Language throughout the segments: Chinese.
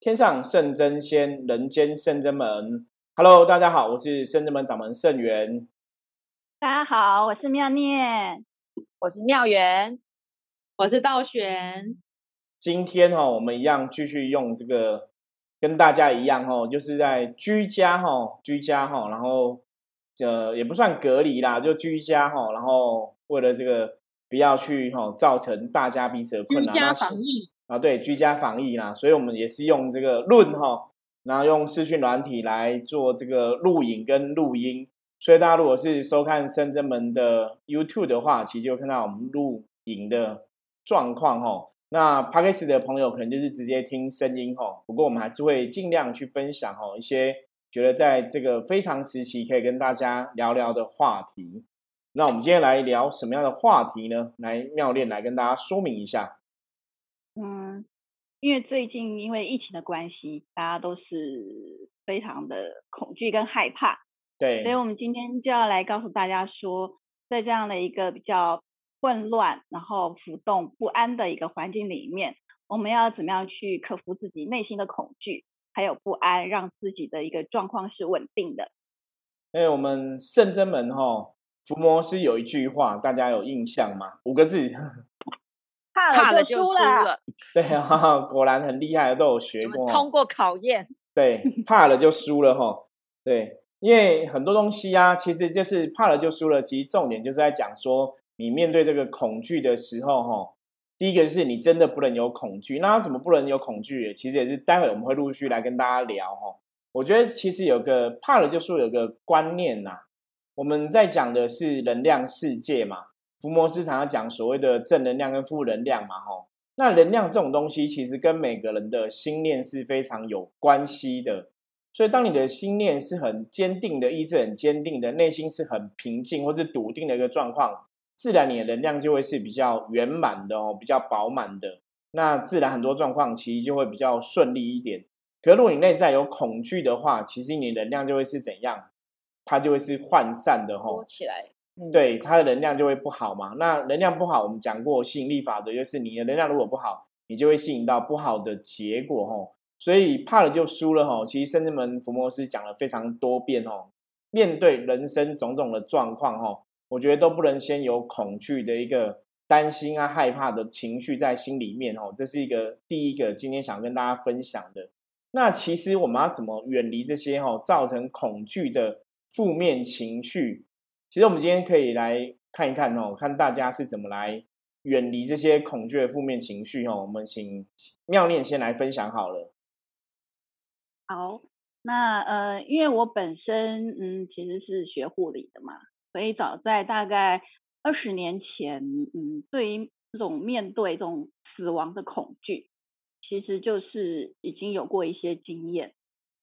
天上圣真仙，人间圣真门。Hello，大家好，我是圣真门掌门圣元。大家好，我是妙念，我是妙元，我是道玄。今天哈，我们一样继续用这个，跟大家一样哈，就是在居家哈，居家哈，然后呃也不算隔离啦，就居家哈，然后为了这个不要去哈造成大家彼此的困难，居家防疫。啊，对，居家防疫啦，所以我们也是用这个论哈，然后用视讯软体来做这个录影跟录音。所以大家如果是收看深圳门的 YouTube 的话，其实就看到我们录影的状况哈。那 p a d k a s 的朋友可能就是直接听声音哈。不过我们还是会尽量去分享哈一些觉得在这个非常时期可以跟大家聊聊的话题。那我们今天来聊什么样的话题呢？来妙练来跟大家说明一下。嗯，因为最近因为疫情的关系，大家都是非常的恐惧跟害怕，对，所以我们今天就要来告诉大家说，在这样的一个比较混乱、然后浮动不安的一个环境里面，我们要怎么样去克服自己内心的恐惧还有不安，让自己的一个状况是稳定的。哎，我们圣真门哈伏魔师有一句话，大家有印象吗？五个字。怕了就输了，对啊，果然很厉害，都有学过，通过考验。对，怕了就输了哈。对，因为很多东西啊，其实就是怕了就输了。其实重点就是在讲说，你面对这个恐惧的时候，哈，第一个是你真的不能有恐惧。那怎么不能有恐惧？其实也是待会我们会陆续来跟大家聊哈。我觉得其实有个怕了就输，有个观念呐，我们在讲的是能量世界嘛。伏魔师常常讲所谓的正能量跟负能量嘛，吼，那能量这种东西其实跟每个人的心念是非常有关系的。所以，当你的心念是很坚定的，意志很坚定的，内心是很平静或是笃定的一个状况，自然你的能量就会是比较圆满的哦，比较饱满的。那自然很多状况其实就会比较顺利一点。可如果你内在有恐惧的话，其实你能量就会是怎样？它就会是涣散的吼，起来。对，它的能量就会不好嘛。那能量不好，我们讲过吸引力法则，就是你的能量如果不好，你就会吸引到不好的结果吼。所以怕了就输了吼。其实圣智门伏魔师讲了非常多遍吼，面对人生种种的状况吼，我觉得都不能先有恐惧的一个担心啊、害怕的情绪在心里面哦。这是一个第一个今天想跟大家分享的。那其实我们要怎么远离这些吼造成恐惧的负面情绪？其实我们今天可以来看一看哦，看大家是怎么来远离这些恐惧的负面情绪哦。我们请妙念先来分享好了。好，那呃，因为我本身嗯其实是学护理的嘛，所以早在大概二十年前，嗯，对于这种面对这种死亡的恐惧，其实就是已经有过一些经验。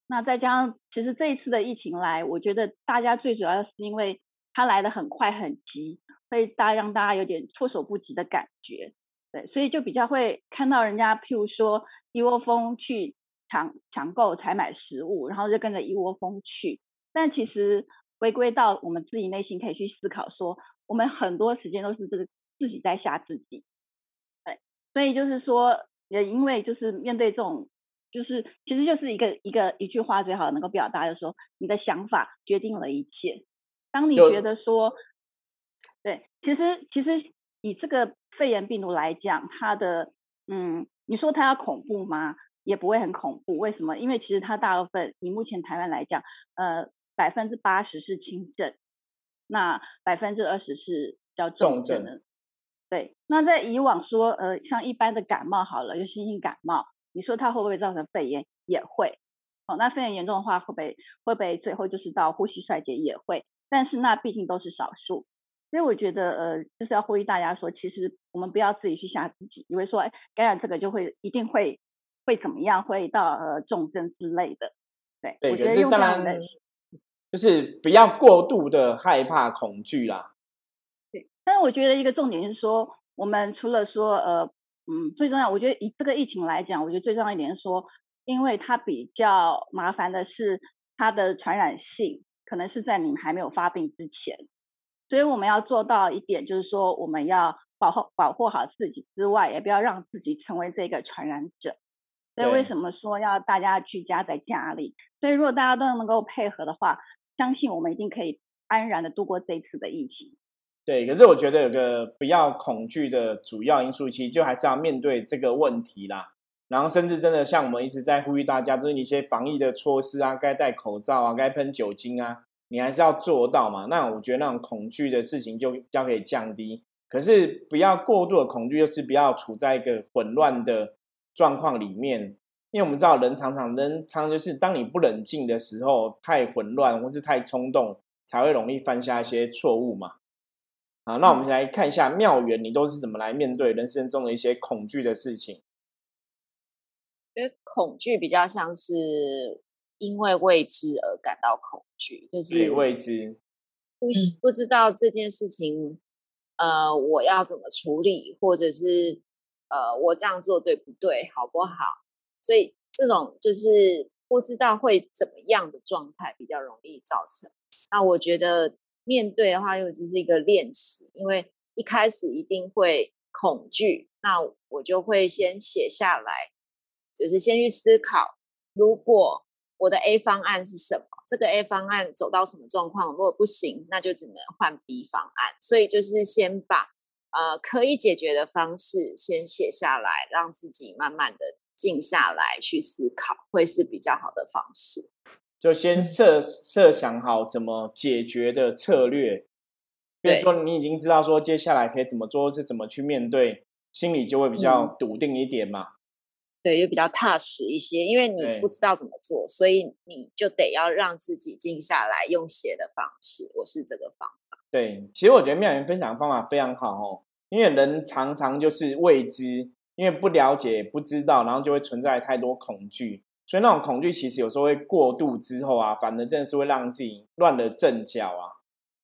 那再加上其实这一次的疫情来，我觉得大家最主要是因为它来的很快很急，会大让大家有点措手不及的感觉，对，所以就比较会看到人家，譬如说一窝蜂去抢抢购采买食物，然后就跟着一窝蜂去。但其实回归到我们自己内心，可以去思考说，我们很多时间都是这个自己在吓自己，对，所以就是说，也因为就是面对这种，就是其实就是一个一个一句话最好能够表达，就是说你的想法决定了一切。当你觉得说，对，其实其实以这个肺炎病毒来讲，它的嗯，你说它要恐怖吗？也不会很恐怖。为什么？因为其实它大部分以目前台湾来讲，呃，百分之八十是轻症，那百分之二十是叫重症的。对，那在以往说，呃，像一般的感冒好了，就新型感冒，你说它会不会造成肺炎？也会。哦，那肺炎严重的话，会不会会不会最后就是到呼吸衰竭？也会。但是那毕竟都是少数，所以我觉得呃，就是要呼吁大家说，其实我们不要自己去吓自己，以为说哎感染这个就会一定会会怎么样，会到呃重症之类的。对，我觉得用这样的，就是不要过度的害怕恐惧啦。对，但是我觉得一个重点是说，我们除了说呃嗯最重要，我觉得以这个疫情来讲，我觉得最重要一点是说，因为它比较麻烦的是它的传染性。可能是在你们还没有发病之前，所以我们要做到一点，就是说我们要保护保护好自己之外，也不要让自己成为这个传染者。所以为什么说要大家居家在家里？所以如果大家都能够配合的话，相信我们一定可以安然的度过这一次的疫情。对，可是我觉得有个不要恐惧的主要因素，其实就还是要面对这个问题啦。然后甚至真的像我们一直在呼吁大家，就是一些防疫的措施啊，该戴口罩啊，该喷酒精啊，你还是要做到嘛。那我觉得那种恐惧的事情就比较可以降低。可是不要过度的恐惧，就是不要处在一个混乱的状况里面。因为我们知道人常常人常就是当你不冷静的时候，太混乱或是太冲动，才会容易犯下一些错误嘛。好，那我们来看一下妙缘，你都是怎么来面对人生中的一些恐惧的事情？觉得恐惧比较像是因为未知而感到恐惧，就是未知，不不知道这件事情，呃，我要怎么处理，或者是呃，我这样做对不对，好不好？所以这种就是不知道会怎么样的状态比较容易造成。那我觉得。面对的话，又只是一个练习，因为一开始一定会恐惧，那我就会先写下来，就是先去思考，如果我的 A 方案是什么，这个 A 方案走到什么状况，如果不行，那就只能换 B 方案。所以就是先把呃可以解决的方式先写下来，让自己慢慢的静下来去思考，会是比较好的方式。就先设设想好怎么解决的策略，比如说你已经知道说接下来可以怎么做，是怎么去面对，心里就会比较笃定一点嘛。对，又比较踏实一些，因为你不知道怎么做，所以你就得要让自己静下来，用写的方式。我是这个方法。对，其实我觉得妙言分享的方法非常好哦，因为人常常就是未知，因为不了解、不知道，然后就会存在太多恐惧。所以那种恐惧其实有时候会过度之后啊，反而真的是会让自己乱了阵脚啊。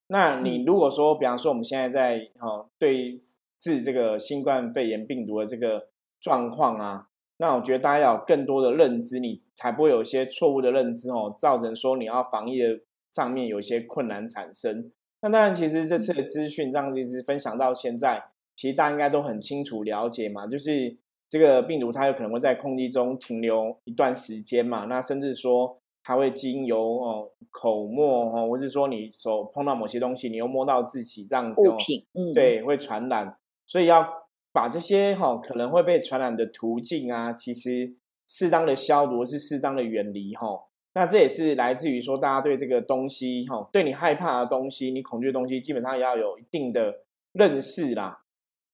那你如果说，比方说我们现在在哈对治这个新冠肺炎病毒的这个状况啊，那我觉得大家要有更多的认知，你才不会有一些错误的认知哦，造成说你要防疫的上面有一些困难产生。那当然，其实这次的资讯这样一直分享到现在，其实大家应该都很清楚了解嘛，就是。这个病毒它有可能会在空气中停留一段时间嘛？那甚至说它会经由哦口沫哦，或是说你手碰到某些东西，你又摸到自己这样子物品，嗯，对，会传染。所以要把这些哈可能会被传染的途径啊，其实适当的消毒是适当的远离哈。那这也是来自于说大家对这个东西哈，对你害怕的东西、你恐惧的东西，基本上要有一定的认识啦。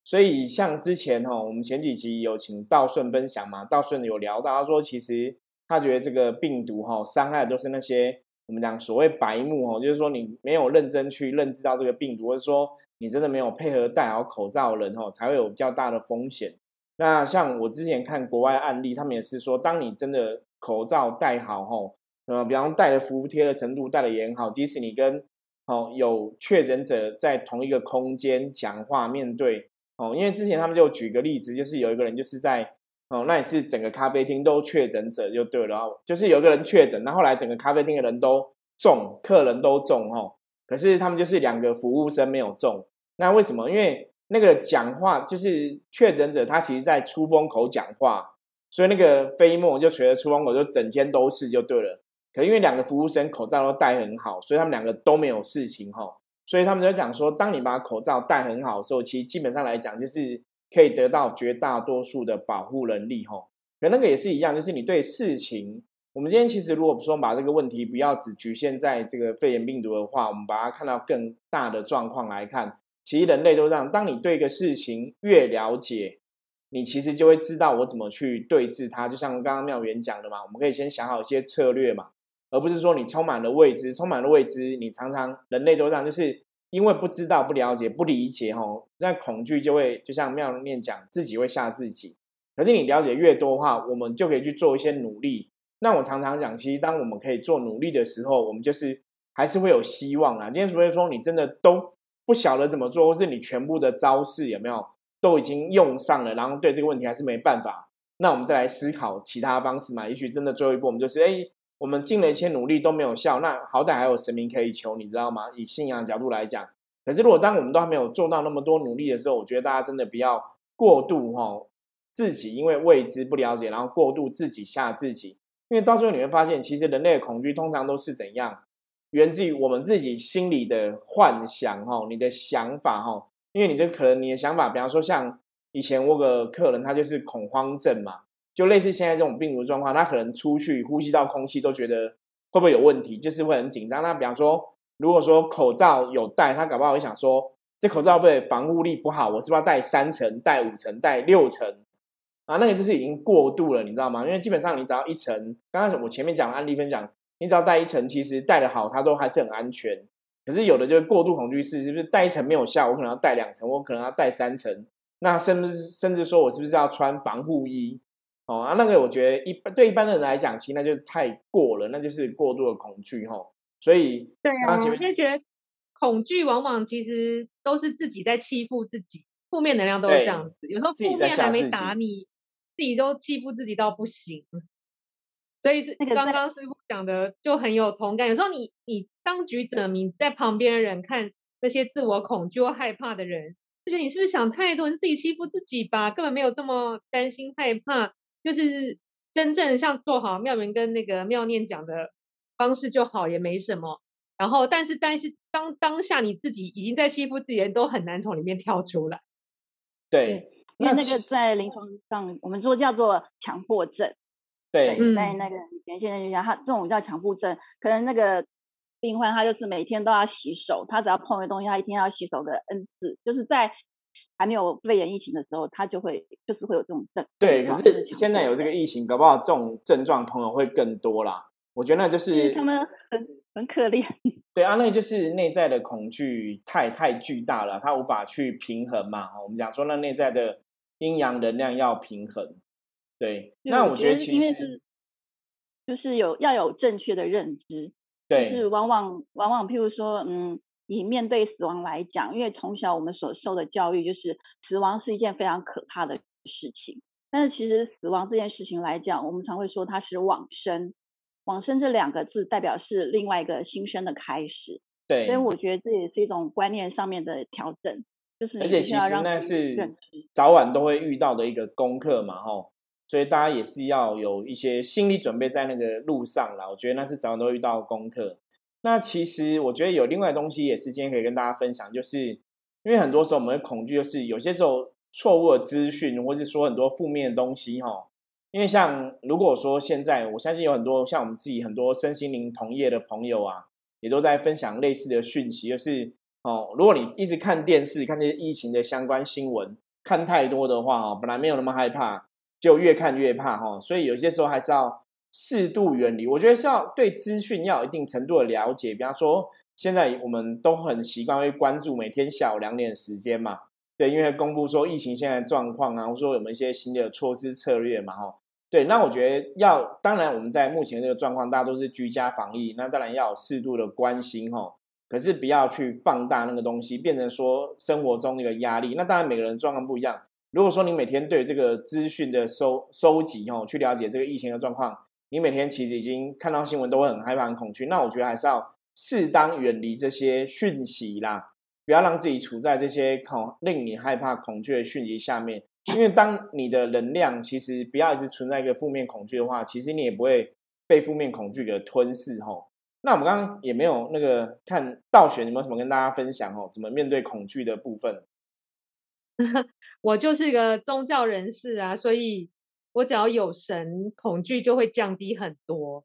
所以像之前哈，我们前几集有请道顺分享嘛，道顺有聊到，他说其实他觉得这个病毒哈，伤害的都是那些我们讲所谓白目哈，就是说你没有认真去认知到这个病毒，或者说你真的没有配合戴好口罩的人哈，才会有比较大的风险。那像我之前看国外案例，他们也是说，当你真的口罩戴好哈，呃，比方戴的服帖的程度戴的也很好，即使你跟哦有确诊者在同一个空间讲话面对。哦，因为之前他们就举个例子，就是有一个人就是在哦，那也是整个咖啡厅都确诊者就对了，就是有个人确诊，那后来整个咖啡厅的人都中，客人都中哦，可是他们就是两个服务生没有中，那为什么？因为那个讲话就是确诊者，他其实在出风口讲话，所以那个飞沫就随着出风口就整间都是就对了。可因为两个服务生口罩都戴很好，所以他们两个都没有事情哈。所以他们就讲说，当你把口罩戴很好的时候，其实基本上来讲，就是可以得到绝大多数的保护能力，吼。可那个也是一样，就是你对事情，我们今天其实如果说把这个问题不要只局限在这个肺炎病毒的话，我们把它看到更大的状况来看，其实人类都这样。当你对一个事情越了解，你其实就会知道我怎么去对峙它。就像刚刚妙元讲的嘛，我们可以先想好一些策略嘛。而不是说你充满了未知，充满了未知，你常常人类都这样，就是因为不知道、不了解、不理解，吼，那恐惧就会就像妙念讲，自己会吓自己。可是你了解越多的话，我们就可以去做一些努力。那我常常讲，其实当我们可以做努力的时候，我们就是还是会有希望啊。今天除非说你真的都不晓得怎么做，或是你全部的招式有没有都已经用上了，然后对这个问题还是没办法，那我们再来思考其他方式嘛。也许真的最后一步，我们就是哎。我们尽了一切努力都没有效，那好歹还有神明可以求，你知道吗？以信仰角度来讲，可是如果当我们都还没有做到那么多努力的时候，我觉得大家真的不要过度哈，自己因为未知不了解，然后过度自己吓自己。因为到最后你会发现，其实人类的恐惧通常都是怎样，源自于我们自己心里的幻想哈，你的想法哈。因为你这可能你的想法，比方说像以前我个客人，他就是恐慌症嘛，就类似现在这种病毒状况，他可能出去呼吸到空气都觉得会不会有问题，就是会很紧张。那比方说，如果说口罩有戴，他搞不好会想说，这口罩会防护力不好，我是不是要戴三层、戴五层、戴六层？啊，那个就是已经过度了，你知道吗？因为基本上你只要一层，刚刚我前面讲案例分享，你只要戴一层，其实戴的好，它都还是很安全。可是有的就是过度恐惧是，是不是戴一层没有效？我可能要戴两层，我可能要戴三层。那甚至甚至说我是不是要穿防护衣？哦啊，那个我觉得一般对一般的人来讲，其实那就是太过了，那就是过度的恐惧哈。所以对啊，我就觉得恐惧往往其实都是自己在欺负自己，负面能量都是这样子。有时候负面还没打你。自己都欺负自己到不行，所以是刚刚师傅讲的就很有同感。有时候你你当局者迷，在旁边的人看那些自我恐惧或害怕的人，就觉得你是不是想太多，你自己欺负自己吧？根本没有这么担心害怕，就是真正像做好妙云跟那个妙念讲的方式就好，也没什么。然后，但是但是当当下你自己已经在欺负自己，人都很难从里面跳出来。对。因为那个在临床上，我们说叫做强迫症。对，在那个前现在就讲，他这种叫强迫症，可能那个病患他就是每天都要洗手，他只要碰一个东西，他一天要洗手个 N 次，就是在还没有肺炎疫情的时候，他就会就是会有这种症。对，可是现在有这个疫情，搞不好这种症状朋友会更多啦。我觉得那就是他们很很可怜。对啊，那就是内在的恐惧太太巨大了，他无法去平衡嘛。我们讲说那内在的。阴阳能量要平衡，对。那我觉得其实就是有要有正确的认知，对。就是往往往往，譬如说，嗯，以面对死亡来讲，因为从小我们所受的教育就是死亡是一件非常可怕的事情。但是其实死亡这件事情来讲，我们常会说它是往生，往生这两个字代表是另外一个新生的开始。对。所以我觉得这也是一种观念上面的调整。就是而且其实那是早晚都会遇到的一个功课嘛，吼，所以大家也是要有一些心理准备在那个路上啦。我觉得那是早晚都遇到功课。那其实我觉得有另外东西也是今天可以跟大家分享，就是因为很多时候我们会恐惧，就是有些时候错误的资讯，或是说很多负面的东西，哈。因为像如果说现在，我相信有很多像我们自己很多身心灵同业的朋友啊，也都在分享类似的讯息，就是。哦，如果你一直看电视，看这些疫情的相关新闻，看太多的话，哦，本来没有那么害怕，就越看越怕，哈。所以有些时候还是要适度远离。我觉得是要对资讯要有一定程度的了解。比方说，现在我们都很习惯会关注每天下午两点时间嘛，对，因为公布说疫情现在状况啊，或说有没有一些新的措施策略嘛，哈。对，那我觉得要，当然我们在目前这个状况，大家都是居家防疫，那当然要有适度的关心，哈。可是不要去放大那个东西，变成说生活中那个压力。那当然每个人状况不一样。如果说你每天对这个资讯的收收集哦，去了解这个疫情的状况，你每天其实已经看到新闻都会很害怕、很恐惧。那我觉得还是要适当远离这些讯息啦，不要让自己处在这些恐令你害怕、恐惧的讯息下面。因为当你的能量其实不要一直存在一个负面恐惧的话，其实你也不会被负面恐惧给吞噬吼。那我们刚刚也没有那个看道玄有没有什么跟大家分享哦？怎么面对恐惧的部分？我就是一个宗教人士啊，所以我只要有神，恐惧就会降低很多。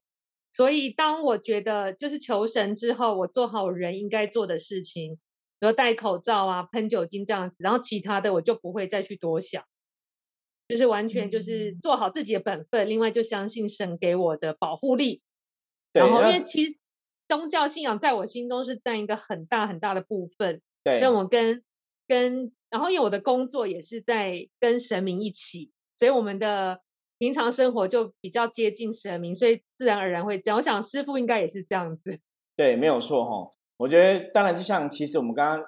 所以当我觉得就是求神之后，我做好人应该做的事情，比如戴口罩啊、喷酒精这样子，然后其他的我就不会再去多想，就是完全就是做好自己的本分。另外就相信神给我的保护力，然后因为其实。宗教信仰在我心中是占一个很大很大的部分。对，让我跟跟，然后因为我的工作也是在跟神明一起，所以我们的平常生活就比较接近神明，所以自然而然会这样。我想师傅应该也是这样子。对，没有错哈。我觉得当然就像其实我们刚刚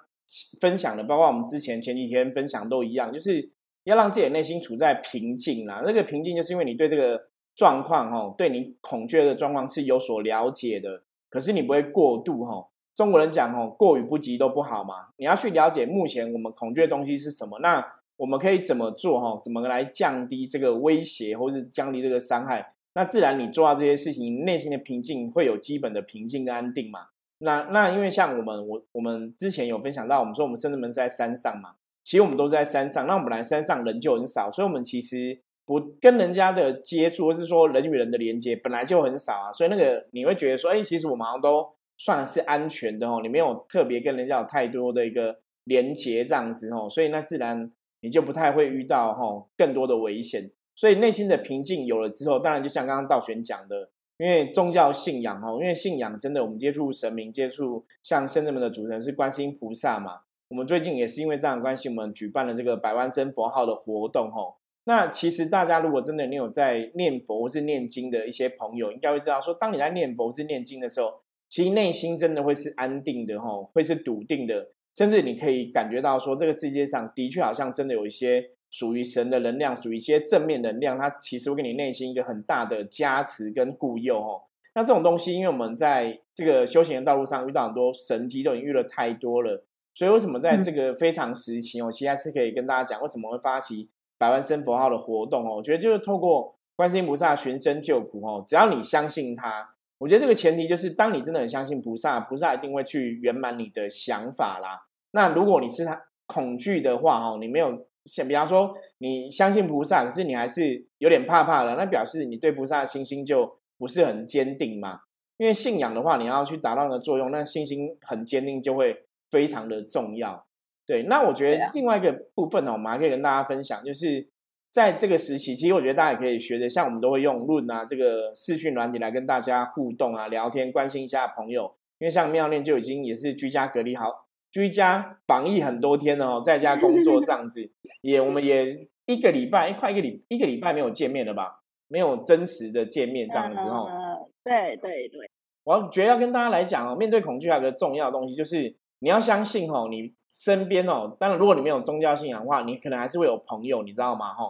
分享的，包括我们之前前几天分享都一样，就是要让自己的内心处在平静啦。那个平静就是因为你对这个状况哈，对你恐惧的状况是有所了解的。可是你不会过度哈，中国人讲哦，过与不及都不好嘛。你要去了解目前我们恐惧的东西是什么。那我们可以怎么做哈？怎么来降低这个威胁，或是降低这个伤害？那自然你做到这些事情，内心的平静会有基本的平静跟安定嘛？那那因为像我们我我们之前有分享到，我们说我们甚至门是在山上嘛，其实我们都是在山上。那我们本来山上人就很少，所以我们其实不跟人家的接触，或是说人与人的连接本来就很少啊。所以那个你会觉得说，哎，其实我们好像都算是安全的哦，你没有特别跟人家有太多的一个连接这样子哦，所以那自然。你就不太会遇到哈更多的危险，所以内心的平静有了之后，当然就像刚刚道玄讲的，因为宗教信仰哈，因为信仰真的我们接触神明，接触像圣人们的主神是观世音菩萨嘛。我们最近也是因为这样的关系，我们举办了这个百万声佛号的活动哈。那其实大家如果真的你有在念佛或是念经的一些朋友，应该会知道说，当你在念佛或是念经的时候，其实内心真的会是安定的哈，会是笃定的。甚至你可以感觉到说，这个世界上的确好像真的有一些属于神的能量，属于一些正面能量，它其实会给你内心一个很大的加持跟护佑哦。那这种东西，因为我们在这个修行的道路上遇到很多神迹，都已经遇了太多了，所以为什么在这个非常时期哦，其实是可以跟大家讲，为什么会发起百万声佛号的活动哦？我觉得就是透过观世音菩萨寻声救苦哦，只要你相信他。我觉得这个前提就是，当你真的很相信菩萨，菩萨一定会去圆满你的想法啦。那如果你是他恐惧的话，哦，你没有像比方说你相信菩萨，可是你还是有点怕怕的，那表示你对菩萨的信心就不是很坚定嘛。因为信仰的话，你要去达到那个作用，那信心很坚定就会非常的重要。对，那我觉得另外一个部分呢，我们还可以跟大家分享，就是在这个时期，其实我觉得大家也可以学着，像我们都会用论啊这个视讯软体来跟大家互动啊、聊天、关心一下朋友。因为像妙念就已经也是居家隔离好。居家防疫很多天了哦，在家工作这样子，也我们也一个礼拜，快一个礼一个礼拜没有见面了吧？没有真实的见面这样子哦。对对对，我觉得要跟大家来讲哦，面对恐惧有个重要的东西，就是你要相信哦，你身边哦，当然如果你没有宗教信仰的话，你可能还是会有朋友，你知道吗？哈，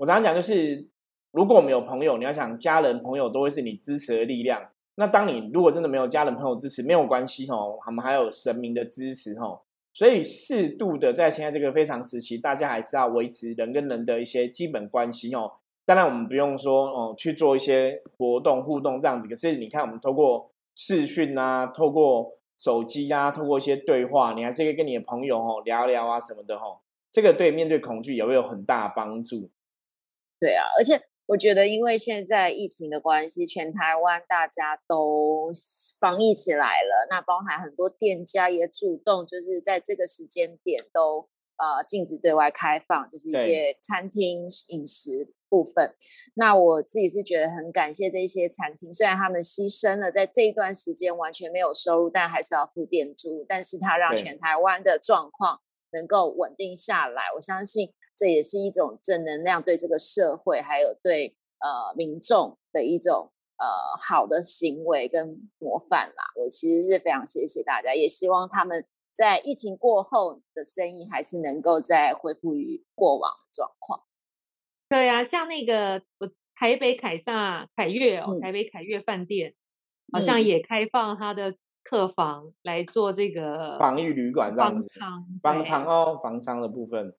我常常讲就是，如果我们有朋友，你要想家人朋友都会是你支持的力量。那当你如果真的没有家人朋友支持，没有关系哦，我们还有神明的支持哦，所以适度的在现在这个非常时期，大家还是要维持人跟人的一些基本关系哦。当然我们不用说哦去做一些活动互动这样子，可是你看我们透过视讯啊，透过手机啊，透过一些对话，你还是可以跟你的朋友哦聊聊啊什么的哦。这个对面对恐惧也会有很大帮助。对啊，而且。我觉得，因为现在疫情的关系，全台湾大家都防疫起来了。那包含很多店家也主动，就是在这个时间点都呃禁止对外开放，就是一些餐厅饮食部分。那我自己是觉得很感谢这些餐厅，虽然他们牺牲了在这一段时间完全没有收入，但还是要付店租，但是它让全台湾的状况能够稳定下来。我相信。这也是一种正能量，对这个社会还有对呃民众的一种呃好的行为跟模范啦。我其实是非常谢谢大家，也希望他们在疫情过后的生意还是能够再恢复于过往的状况。对啊，像那个我台北凯撒凯悦哦，台北凯悦饭店好像也开放他的客房来做这个防疫旅馆，这样子，房舱哦，房舱的部分。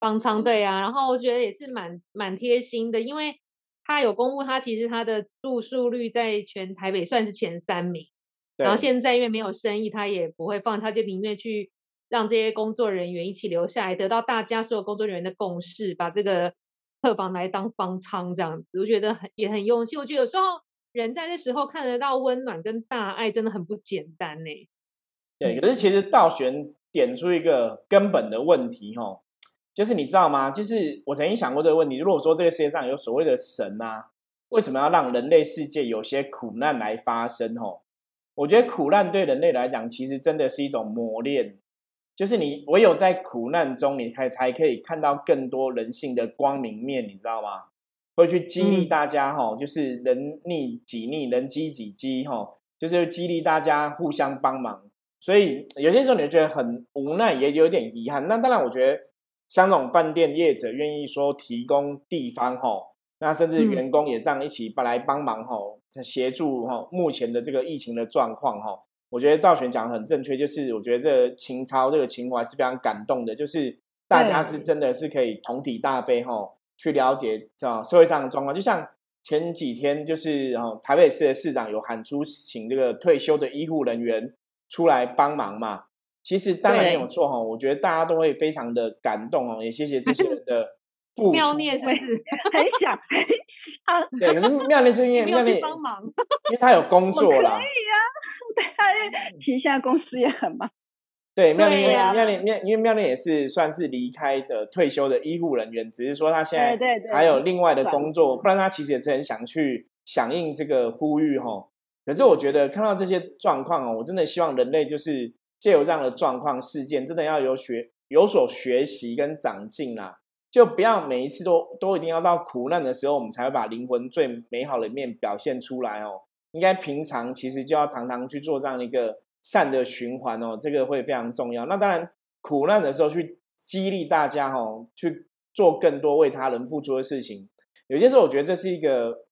方舱对啊，然后我觉得也是蛮蛮贴心的，因为他有公布他其实他的住宿率在全台北算是前三名，然后现在因为没有生意，他也不会放，他就宁愿去让这些工作人员一起留下来，得到大家所有工作人员的共识，把这个客房来当方舱这样子，我觉得很也很用心。我觉得有时候人在这时候看得到温暖跟大爱，真的很不简单呢。对，可是其实道玄点出一个根本的问题哈。就是你知道吗？就是我曾经想过这个问题。如果说这个世界上有所谓的神啊，为什么要让人类世界有些苦难来发生？吼，我觉得苦难对人类来讲，其实真的是一种磨练。就是你唯有在苦难中，你才才可以看到更多人性的光明面，你知道吗？会去激励大家，吼，就是人逆己逆，人激己激，吼，就是激励大家互相帮忙。所以有些时候你觉得很无奈，也有点遗憾。那当然，我觉得。像这种饭店业者愿意说提供地方吼，那甚至员工也这样一起来帮忙吼，协助吼目前的这个疫情的状况吼，我觉得道玄讲的很正确，就是我觉得这情操这个情怀是非常感动的，就是大家是真的是可以同体大悲吼，去了解啊社会上的状况。就像前几天，就是哦台北市的市长有喊出请这个退休的医护人员出来帮忙嘛。其实当然没有错哈，我觉得大家都会非常的感动哦，也谢谢这些人的 付出。妙念是不是很想？对，可是妙念就因为妙念帮忙，因为他有工 作啦。可以啊，对，他旗下公司也很忙。对，妙念妙念妙，因为妙念也是算是离开的退休的医护人员，只是说他现在还有另外的工作，不然他其实也是很想去响应这个呼吁哈。可是我觉得看到这些状况哦，我真的希望人类就是借由这样的状况事件，真的要有学有所学习跟长进啦，就不要每一次都都一定要到苦难的时候，我们才会把灵魂最美好的一面表现出来哦。应该平常其实就要常常去做这样一个。善的循环哦，这个会非常重要。那当然，苦难的时候去激励大家哦，去做更多为他人付出的事情。有些时候，我觉得这是一个，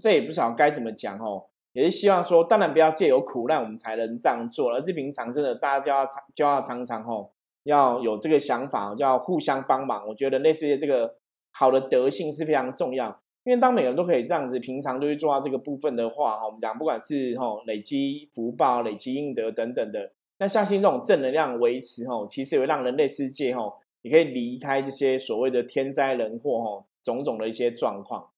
这也不晓得该怎么讲哦。也是希望说，当然不要借由苦难我们才能这样做，而是平常真的大家就要常就要常常哦，要有这个想法，要互相帮忙。我觉得类似的这个好的德性是非常重要。因为当每个人都可以这样子，平常都去做到这个部分的话，哈，我们讲不管是吼累积福报、累积应得等等的，那相信这种正能量维持，吼，其实会让人类世界，吼，也可以离开这些所谓的天灾人祸，吼，种种的一些状况。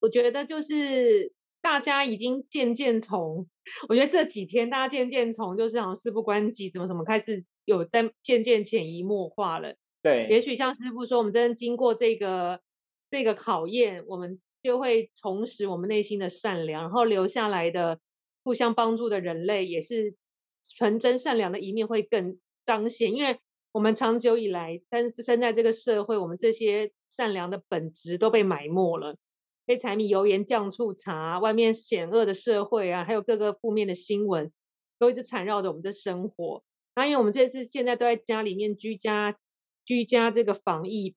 我觉得就是大家已经渐渐从，我觉得这几天大家渐渐从就是好像事不关己，怎么怎么开始有在渐渐潜移默化了。对，也许像师傅说，我们真的经过这个。这个考验，我们就会重拾我们内心的善良，然后留下来的互相帮助的人类，也是纯真善良的一面会更彰显。因为我们长久以来，但是生在这个社会，我们这些善良的本质都被埋没了，被柴米油盐酱醋茶、外面险恶的社会啊，还有各个负面的新闻，都一直缠绕着我们的生活。那因为我们这次现在都在家里面居家，居家这个防疫。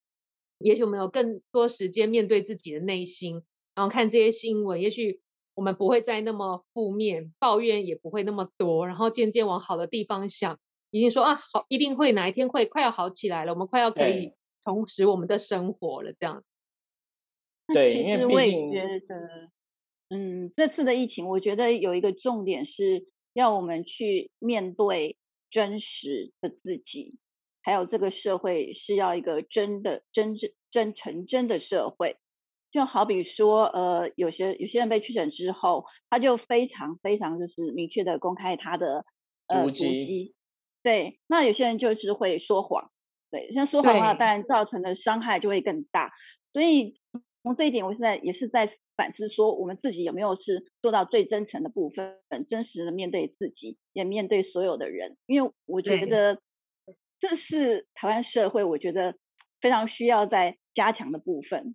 也许我们有更多时间面对自己的内心，然后看这些新闻。也许我们不会再那么负面，抱怨也不会那么多，然后渐渐往好的地方想，已经说啊，好，一定会哪一天会快要好起来了，我们快要可以重拾我们的生活了，这样。对，因为毕竟，嗯，这次的疫情，我觉得有一个重点是要我们去面对真实的自己。还有这个社会是要一个真的、真真真诚真的社会，就好比说，呃，有些有些人被确诊之后，他就非常非常就是明确的公开他的呃足迹，对，那有些人就是会说谎，对，像说谎的话，当然造成的伤害就会更大。所以从这一点，我现在也是在反思，说我们自己有没有是做到最真诚的部分，真实的面对自己，也面对所有的人，因为我觉得。这是台湾社会，我觉得非常需要在加强的部分。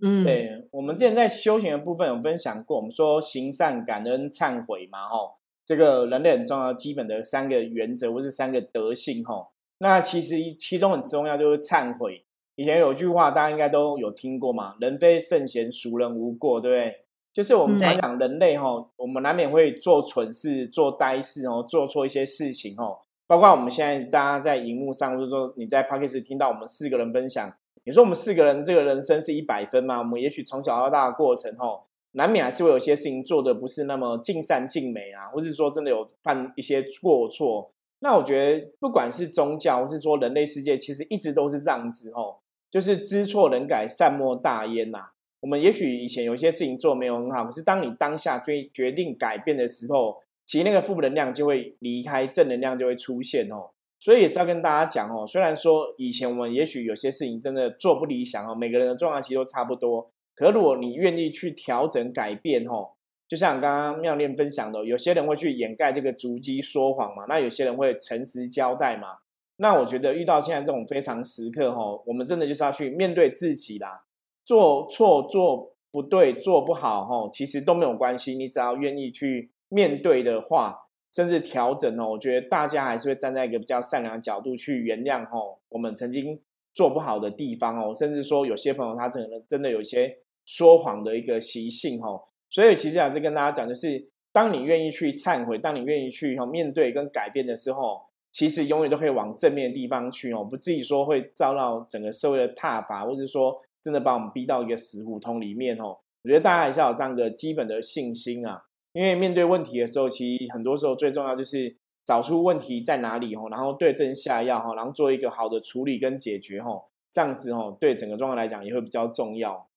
嗯，对，我们之前在修行的部分有分享过，我们说行善、感恩、忏悔嘛，吼，这个人类很重要、基本的三个原则或是三个德性，吼。那其实其中很重要就是忏悔。以前有句话大家应该都有听过嘛，“人非圣贤，孰人无过”，对不对？就是我们常讲人类，吼，我们难免会做蠢事、做呆事，哦，做错一些事情，哦。包括我们现在大家在荧幕上，或者说你在 p d c a s 听到我们四个人分享，你说我们四个人这个人生是一百分吗？我们也许从小到大的过程，哦，难免还是会有些事情做的不是那么尽善尽美啊，或是说真的有犯一些过错。那我觉得，不管是宗教，或是说人类世界，其实一直都是这样子，吼，就是知错能改，善莫大焉呐。我们也许以前有些事情做没有很好，可是当你当下决决定改变的时候。其实那个负能量就会离开，正能量就会出现哦。所以也是要跟大家讲哦，虽然说以前我们也许有些事情真的做不理想哦，每个人的状况其实都差不多。可如果你愿意去调整改变哦，就像刚刚妙念分享的，有些人会去掩盖这个足迹说谎嘛，那有些人会诚实交代嘛。那我觉得遇到现在这种非常时刻哈，我们真的就是要去面对自己啦，做错做不对做不好哈，其实都没有关系，你只要愿意去。面对的话，甚至调整哦，我觉得大家还是会站在一个比较善良的角度去原谅哦，我们曾经做不好的地方哦，甚至说有些朋友他可能真的有一些说谎的一个习性哦，所以其实还是跟大家讲，就是当你愿意去忏悔，当你愿意去面对跟改变的时候，其实永远都可以往正面的地方去哦，不至于说会遭到整个社会的踏伐，或者说真的把我们逼到一个死胡同里面哦。我觉得大家还是要有这样的基本的信心啊，因为面对问题的时候，其实很多时候最重要就是找出问题在哪里哦，然后对症下药哈，然后做一个好的处理跟解决哈，这样子哦，对整个状况来讲也会比较重要。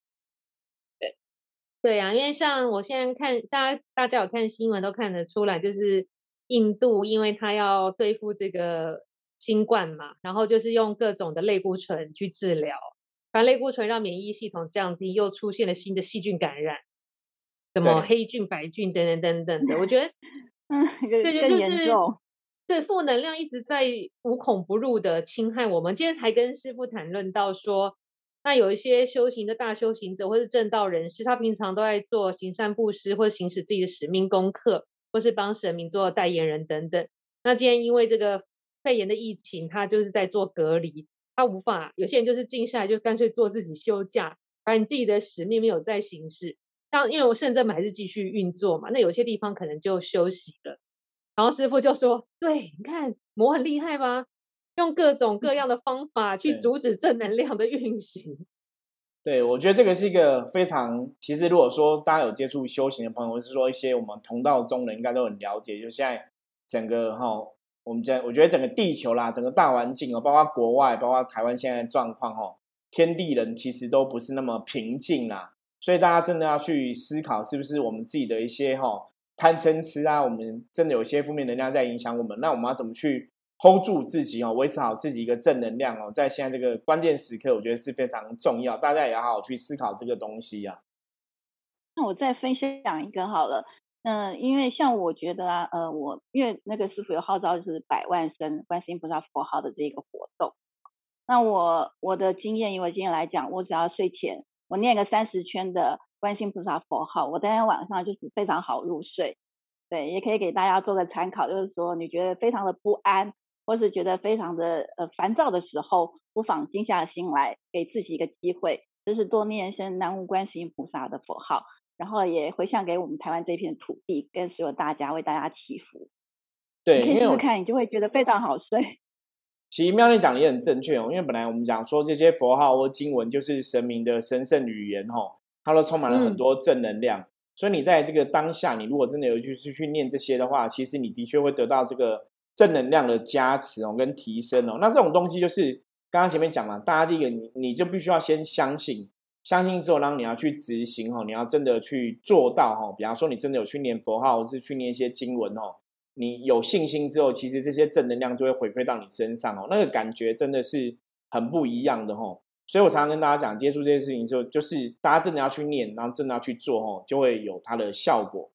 对，对呀，因为像我现在看，大家大家有看新闻都看得出来，就是印度，因为他要对付这个新冠嘛，然后就是用各种的类固醇去治疗。反类固醇让免疫系统降低，又出现了新的细菌感染，什么黑菌、白菌等等等等的。我觉得，嗯，对，就是对负能量一直在无孔不入的侵害我们。今天才跟师傅谈论到说，那有一些修行的大修行者或是正道人士，他平常都在做行善布施，或者行使自己的使命功课，或是帮神明做代言人等等。那今天因为这个肺炎的疫情，他就是在做隔离。他无法，有些人就是静下来，就干脆做自己休假，而你自己的使命没有在行事。像因为我圣正还是继续运作嘛，那有些地方可能就休息了。然后师傅就说：“对，你看魔很厉害吧？用各种各 样的方法去阻止正能量的运行。”对，我觉得这个是一个非常，其实如果说大家有接触修行的朋友，或是说一些我们同道中人，应该都很了解，就现在整个哈。我们在，我觉得整个地球啦，整个大环境哦，包括国外，包括台湾现在的状况哦，天地人其实都不是那么平静啦，所以大家真的要去思考，是不是我们自己的一些哈贪嗔痴啊，我们真的有些负面能量在影响我们，那我们要怎么去 hold 住自己哦，维持好自己一个正能量哦，在现在这个关键时刻，我觉得是非常重要，大家也要好好去思考这个东西呀。那我再分享一个好了。嗯，因为像我觉得啊，呃，我因为那个师傅有号召就是百万声观世音菩萨佛号的这个活动，那我我的经验，因为经验来讲，我只要睡前我念个三十圈的观世音菩萨佛号，我当天晚上就是非常好入睡。对，也可以给大家做个参考，就是说你觉得非常的不安，或是觉得非常的呃烦躁的时候，不妨静下心来，给自己一个机会，就是多念一声南无观世音菩萨的佛号。然后也回向给我们台湾这片土地，跟所有大家为大家祈福。对，因为我看你就会觉得非常好睡。其实妙丽讲的也很正确哦，因为本来我们讲说这些佛号或经文就是神明的神圣语言哦，它都充满了很多正能量。所以你在这个当下，你如果真的有去去念这些的话，其实你的确会得到这个正能量的加持哦，跟提升哦。那这种东西就是刚刚前面讲了，大家第一个你你就必须要先相信。相信之后，然后你要去执行哦，你要真的去做到哈。比方说，你真的有去念佛号，或是去念一些经文哦。你有信心之后，其实这些正能量就会回馈到你身上哦。那个感觉真的是很不一样的哈。所以我常常跟大家讲，接触这些事情之后，就是大家真的要去念，然后真的要去做哦，就会有它的效果。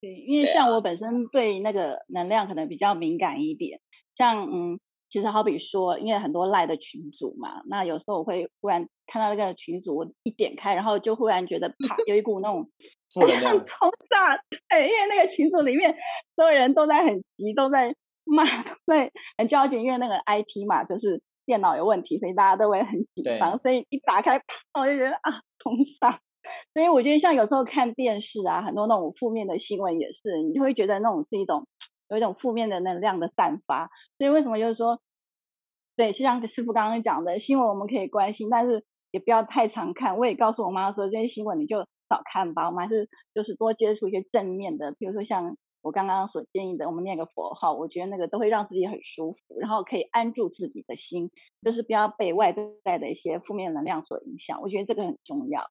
对，因为像我本身对那个能量可能比较敏感一点，像嗯。其实好比说，因为很多赖的群组嘛，那有时候我会忽然看到那个群组，我一点开，然后就忽然觉得啪，有一股那种负能量 冲炸，对，因为那个群组里面所有人都在很急，都在骂，对，很焦急，因为那个 IP 嘛，就是电脑有问题，所以大家都会很紧张，所以一打开，啪，我就觉得啊，冲炸。所以我觉得像有时候看电视啊，很多那种负面的新闻也是，你就会觉得那种是一种。有一种负面的能量的散发，所以为什么就是说，对，就像师傅刚刚讲的，新闻我们可以关心，但是也不要太常看。我也告诉我妈说，这些新闻你就少看吧，我们还是就是多接触一些正面的，比如说像我刚刚所建议的，我们念个佛号，我觉得那个都会让自己很舒服，然后可以安住自己的心，就是不要被外在的一些负面能量所影响。我觉得这个很重要。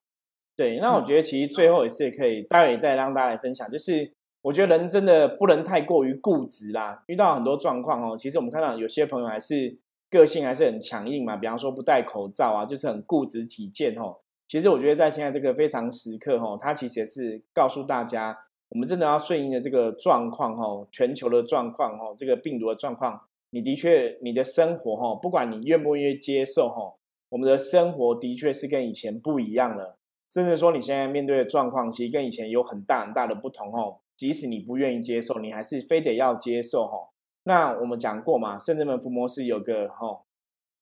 对，那我觉得其实最后也是可以，待会再让大家来分享，就是。我觉得人真的不能太过于固执啦。遇到很多状况哦，其实我们看到有些朋友还是个性还是很强硬嘛。比方说不戴口罩啊，就是很固执己见哦。其实我觉得在现在这个非常时刻哦，它其实是告诉大家，我们真的要顺应的这个状况哦，全球的状况哦，这个病毒的状况，你的确你的生活哦，不管你愿不愿意接受哦，我们的生活的确是跟以前不一样了。甚至说你现在面对的状况，其实跟以前有很大很大的不同哦。即使你不愿意接受，你还是非得要接受哦。那我们讲过嘛，圣人门伏魔师有个哈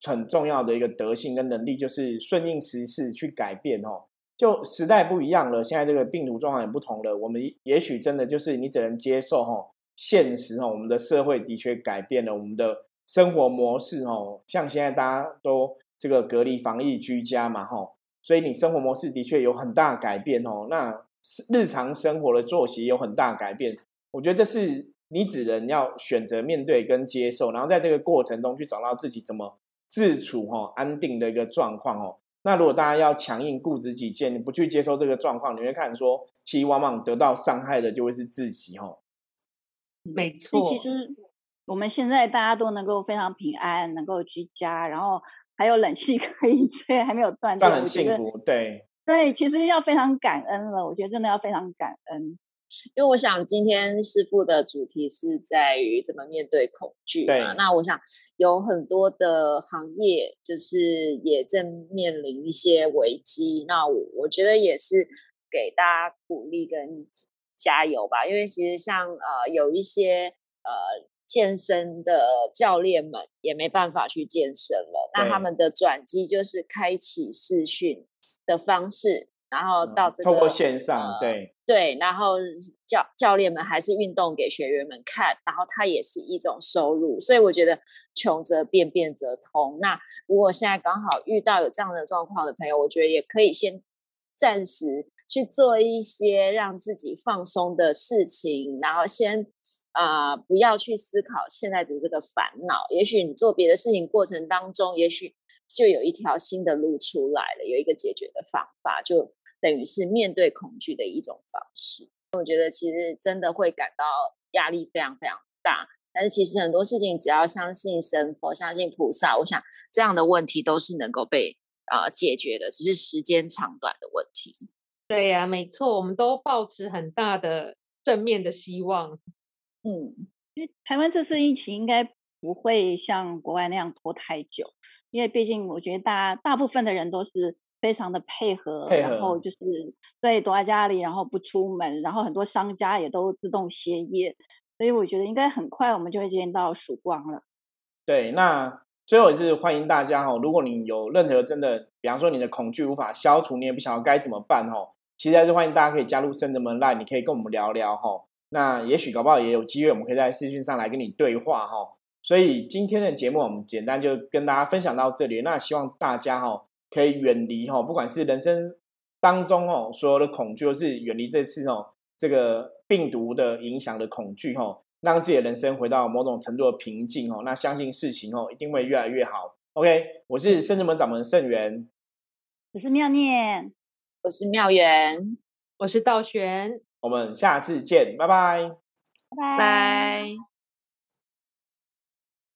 很重要的一个德性跟能力，就是顺应时势去改变哦。就时代不一样了，现在这个病毒状况也不同了，我们也许真的就是你只能接受哈。现实哦，我们的社会的确改变了我们的生活模式哦，像现在大家都这个隔离防疫居家嘛吼，所以你生活模式的确有很大改变哦，那日常生活的作息有很大改变，我觉得这是你只能要选择面对跟接受，然后在这个过程中去找到自己怎么自处哈安定的一个状况哦。那如果大家要强硬固执己见，你不去接受这个状况，你会看说，其实往往得到伤害的就会是自己哦。没错，其实我们现在大家都能够非常平安，能够居家，然后还有冷气 可以吹，还没有断电，很幸福。对对，其实要非常感恩了，我觉得真的要非常感恩。因为我想今天师傅的主题是在于怎么面对恐惧嘛。那我想有很多的行业就是也正面临一些危机，那我我觉得也是给大家鼓励跟加油吧。因为其实像呃有一些呃健身的教练们也没办法去健身了，那他们的转机就是开启视讯的方式。然后到这个透过线上，对对，然后教教练们还是运动给学员们看，然后它也是一种收入，所以我觉得穷则变，变则通。那如果现在刚好遇到有这样的状况的朋友，我觉得也可以先暂时去做一些让自己放松的事情，然后先啊不要去思考现在的这个烦恼。也许你做别的事情过程当中，也许就有一条新的路出来了，有一个解决的方法就。等于是面对恐惧的一种方式，我觉得其实真的会感到压力非常非常大。但是其实很多事情只要相信神佛、相信菩萨，我想这样的问题都是能够被呃解决的，只是时间长短的问题。对呀，没错，我们都保持很大的正面的希望。嗯，因为台湾这次疫情应该不会像国外那样拖太久，因为毕竟我觉得大大部分的人都是。非常的配合，然后就是对躲在家里，然后不出门，然后很多商家也都自动歇业，所以我觉得应该很快我们就会见到曙光了。对，那最后也是欢迎大家哈，如果你有任何真的，比方说你的恐惧无法消除，你也不晓得该怎么办哈，其实还是欢迎大家可以加入圣人门 Line，你可以跟我们聊聊哈。那也许搞不好也有机会，我们可以在视讯上来跟你对话哈。所以今天的节目我们简单就跟大家分享到这里，那希望大家哈。可以远离哈，不管是人生当中哦所有的恐惧，或是远离这次哦这个病毒的影响的恐惧哈，让自己的人生回到某种程度的平静哦。那相信事情哦一定会越来越好。OK，我是圣智门掌门圣元，我是妙念，我是妙元，我是道玄，我们下次见，拜拜，拜拜。